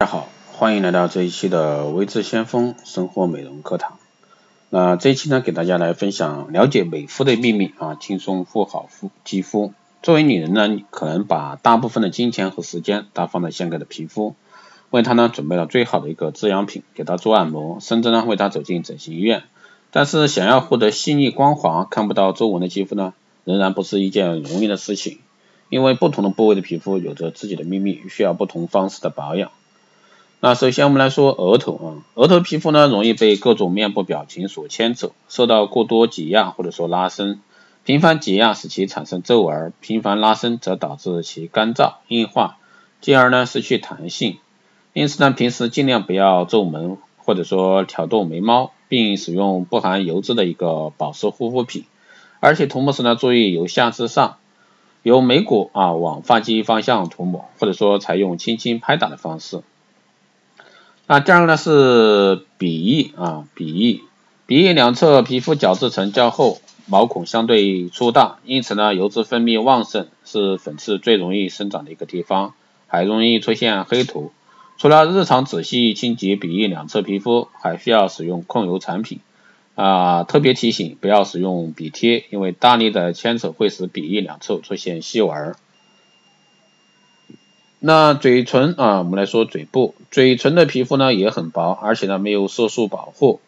大家好，欢迎来到这一期的微智先锋生活美容课堂。那这一期呢，给大家来分享了解美肤的秘密啊，轻松护好肤肌肤。作为女人呢，可能把大部分的金钱和时间都放在现在的皮肤，为她呢准备了最好的一个滋养品，给她做按摩，甚至呢为她走进整形医院。但是想要获得细腻光滑、看不到皱纹的肌肤呢，仍然不是一件容易的事情，因为不同的部位的皮肤有着自己的秘密，需要不同方式的保养。那首先我们来说额头啊，额头皮肤呢容易被各种面部表情所牵扯，受到过多挤压或者说拉伸，频繁挤压使其产生皱纹，频繁拉伸则导致其干燥硬化，进而呢失去弹性。因此呢，平时尽量不要皱眉或者说挑逗眉毛，并使用不含油脂的一个保湿护肤品，而且涂抹时呢注意由下至上，由眉骨啊往发际方向涂抹，或者说采用轻轻拍打的方式。那第二个呢是鼻翼啊，鼻翼，鼻翼两侧皮肤角质层较厚，毛孔相对粗大，因此呢油脂分泌旺盛，是粉刺最容易生长的一个地方，还容易出现黑头。除了日常仔细清洁鼻翼两侧皮肤，还需要使用控油产品啊。特别提醒，不要使用鼻贴，因为大力的牵扯会使鼻翼两侧出现细纹。那嘴唇啊，我们来说嘴部，嘴唇的皮肤呢也很薄，而且呢没有色素保护，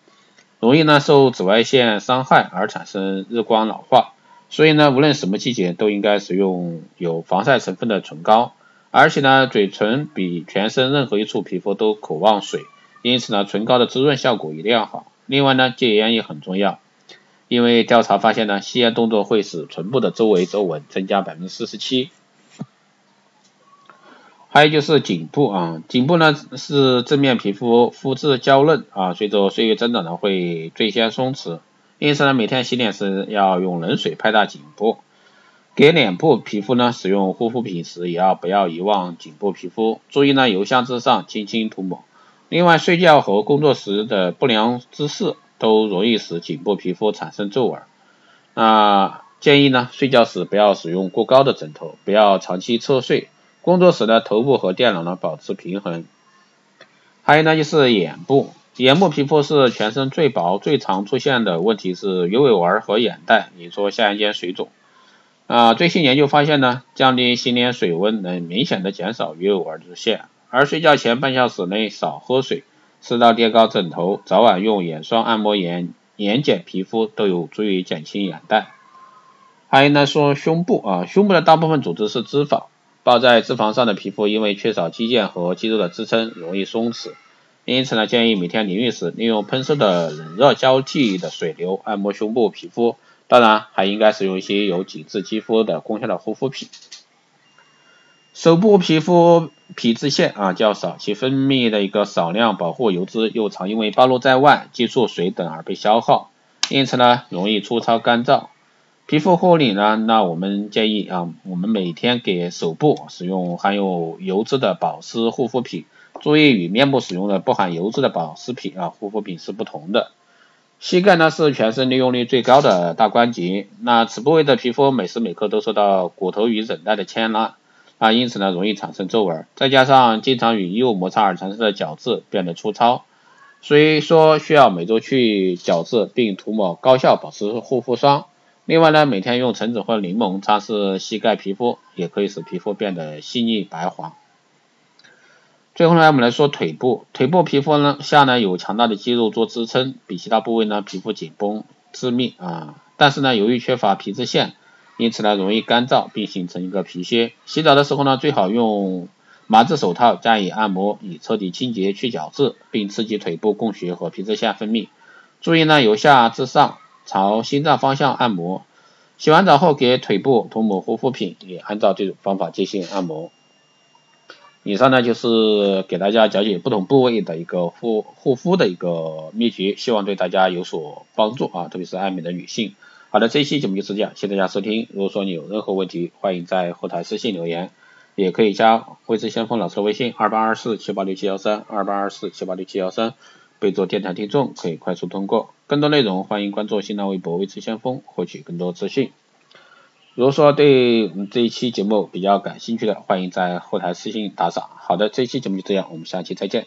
容易呢受紫外线伤害而产生日光老化，所以呢无论什么季节都应该使用有防晒成分的唇膏，而且呢嘴唇比全身任何一处皮肤都渴望水，因此呢唇膏的滋润效果一定要好。另外呢戒烟也很重要，因为调查发现呢吸烟动作会使唇部的周围皱纹增加百分之四十七。还有就是颈部啊，颈部呢是正面皮肤肤质娇嫩啊，随着岁月增长呢会最先松弛，因此呢每天洗脸时要用冷水拍打颈部。给脸部皮肤呢使用护肤品时也要不要遗忘颈部皮肤，注意呢由下至上轻轻涂抹。另外睡觉和工作时的不良姿势都容易使颈部皮肤产生皱纹。那建议呢睡觉时不要使用过高的枕头，不要长期侧睡。工作时呢，头部和电脑呢保持平衡。还有呢，就是眼部，眼部皮肤是全身最薄、最常出现的问题是鱼尾纹和眼袋，也说下眼睑水肿。啊，最新研究发现呢，降低洗脸水温能明显的减少鱼尾纹出现。而睡觉前半小时内少喝水，适当垫高枕头，早晚用眼霜按摩眼眼睑皮肤，都有助于减轻眼袋。还有呢，说胸部啊，胸部的大部分组织是脂肪。抱在脂肪上的皮肤，因为缺少肌腱和肌肉的支撑，容易松弛。因此呢，建议每天淋浴时利用喷射的冷热交替的水流按摩胸部皮肤。当然，还应该使用一些有紧致肌肤的功效的护肤品。手部皮肤皮脂腺啊较少，其分泌的一个少量保护油脂又常因为暴露在外接触水等而被消耗，因此呢，容易粗糙干燥。皮肤护理呢？那我们建议啊，我们每天给手部使用含有油脂的保湿护肤品，注意与面部使用的不含油脂的保湿品啊护肤品是不同的。膝盖呢是全身利用率最高的大关节，那此部位的皮肤每时每刻都受到骨头与韧带的牵拉啊，因此呢容易产生皱纹，再加上经常与衣物摩擦而产生的角质变得粗糙，所以说需要每周去角质并涂抹高效保湿护肤霜。另外呢，每天用橙子或柠檬擦拭膝盖皮肤，也可以使皮肤变得细腻白滑。最后呢，我们来说腿部，腿部皮肤呢下呢有强大的肌肉做支撑，比其他部位呢皮肤紧绷致密啊。但是呢，由于缺乏皮脂腺，因此呢容易干燥并形成一个皮屑。洗澡的时候呢，最好用麻质手套加以按摩，以彻底清洁去角质，并刺激腿部供血和皮脂腺分泌。注意呢由下至上。朝心脏方向按摩，洗完澡后给腿部涂抹护肤品，也按照这种方法进行按摩。以上呢就是给大家讲解不同部位的一个护护肤的一个秘诀，希望对大家有所帮助啊，特别是爱美的女性。好的，这一期节目就是这样，谢谢大家收听。如果说你有任何问题，欢迎在后台私信留言，也可以加汇智先锋老师的微信二八二四七八六七幺三二八二四七八六七幺三。备注电台听众可以快速通过，更多内容欢迎关注新浪微博“微知先锋”获取更多资讯。如果说对我们这一期节目比较感兴趣的，欢迎在后台私信打赏。好的，这一期节目就这样，我们下期再见。